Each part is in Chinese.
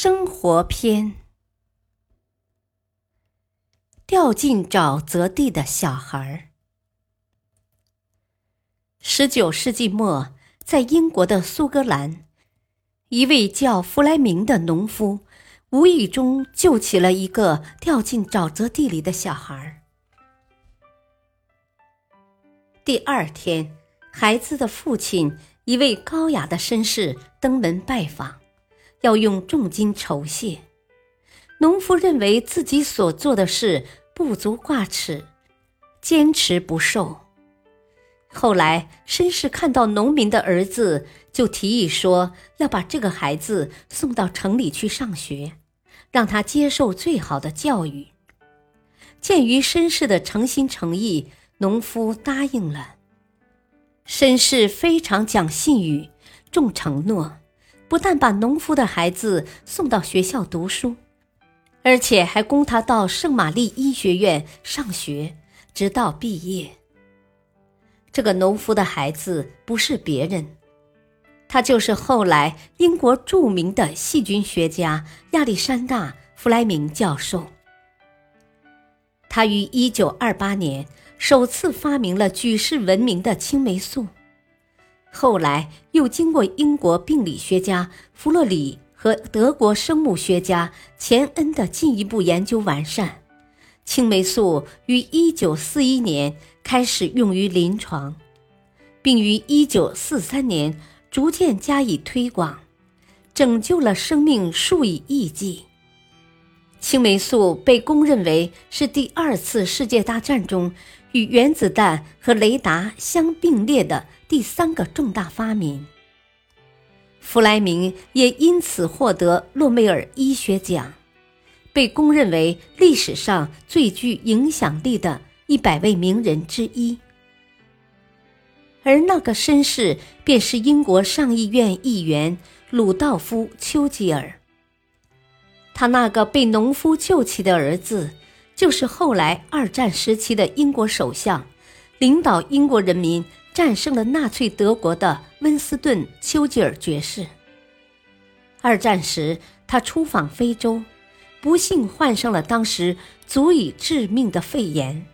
生活篇：掉进沼泽地的小孩。十九世纪末，在英国的苏格兰，一位叫弗莱明的农夫无意中救起了一个掉进沼泽地里的小孩。第二天，孩子的父亲，一位高雅的绅士，登门拜访。要用重金酬谢，农夫认为自己所做的事不足挂齿，坚持不受。后来，绅士看到农民的儿子，就提议说要把这个孩子送到城里去上学，让他接受最好的教育。鉴于绅士的诚心诚意，农夫答应了。绅士非常讲信誉，重承诺。不但把农夫的孩子送到学校读书，而且还供他到圣玛丽医学院上学，直到毕业。这个农夫的孩子不是别人，他就是后来英国著名的细菌学家亚历山大·弗莱明教授。他于一九二八年首次发明了举世闻名的青霉素。后来又经过英国病理学家弗洛里和德国生物学家钱恩的进一步研究完善，青霉素于1941年开始用于临床，并于1943年逐渐加以推广，拯救了生命数以亿计。青霉素被公认为是第二次世界大战中与原子弹和雷达相并列的。第三个重大发明，弗莱明也因此获得诺贝尔医学奖，被公认为历史上最具影响力的一百位名人之一。而那个绅士便是英国上议院议员鲁道夫·丘吉尔。他那个被农夫救起的儿子，就是后来二战时期的英国首相，领导英国人民。战胜了纳粹德国的温斯顿·丘吉尔爵士。二战时，他出访非洲，不幸患上了当时足以致命的肺炎，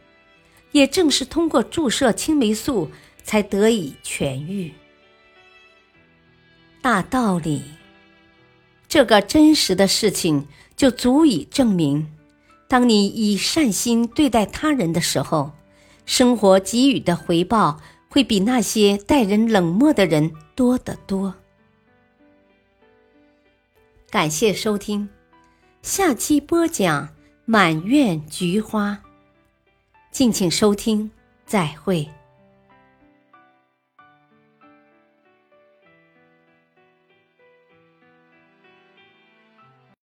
也正是通过注射青霉素才得以痊愈。大道理，这个真实的事情就足以证明：当你以善心对待他人的时候，生活给予的回报。会比那些待人冷漠的人多得多。感谢收听，下期播讲《满院菊花》，敬请收听，再会。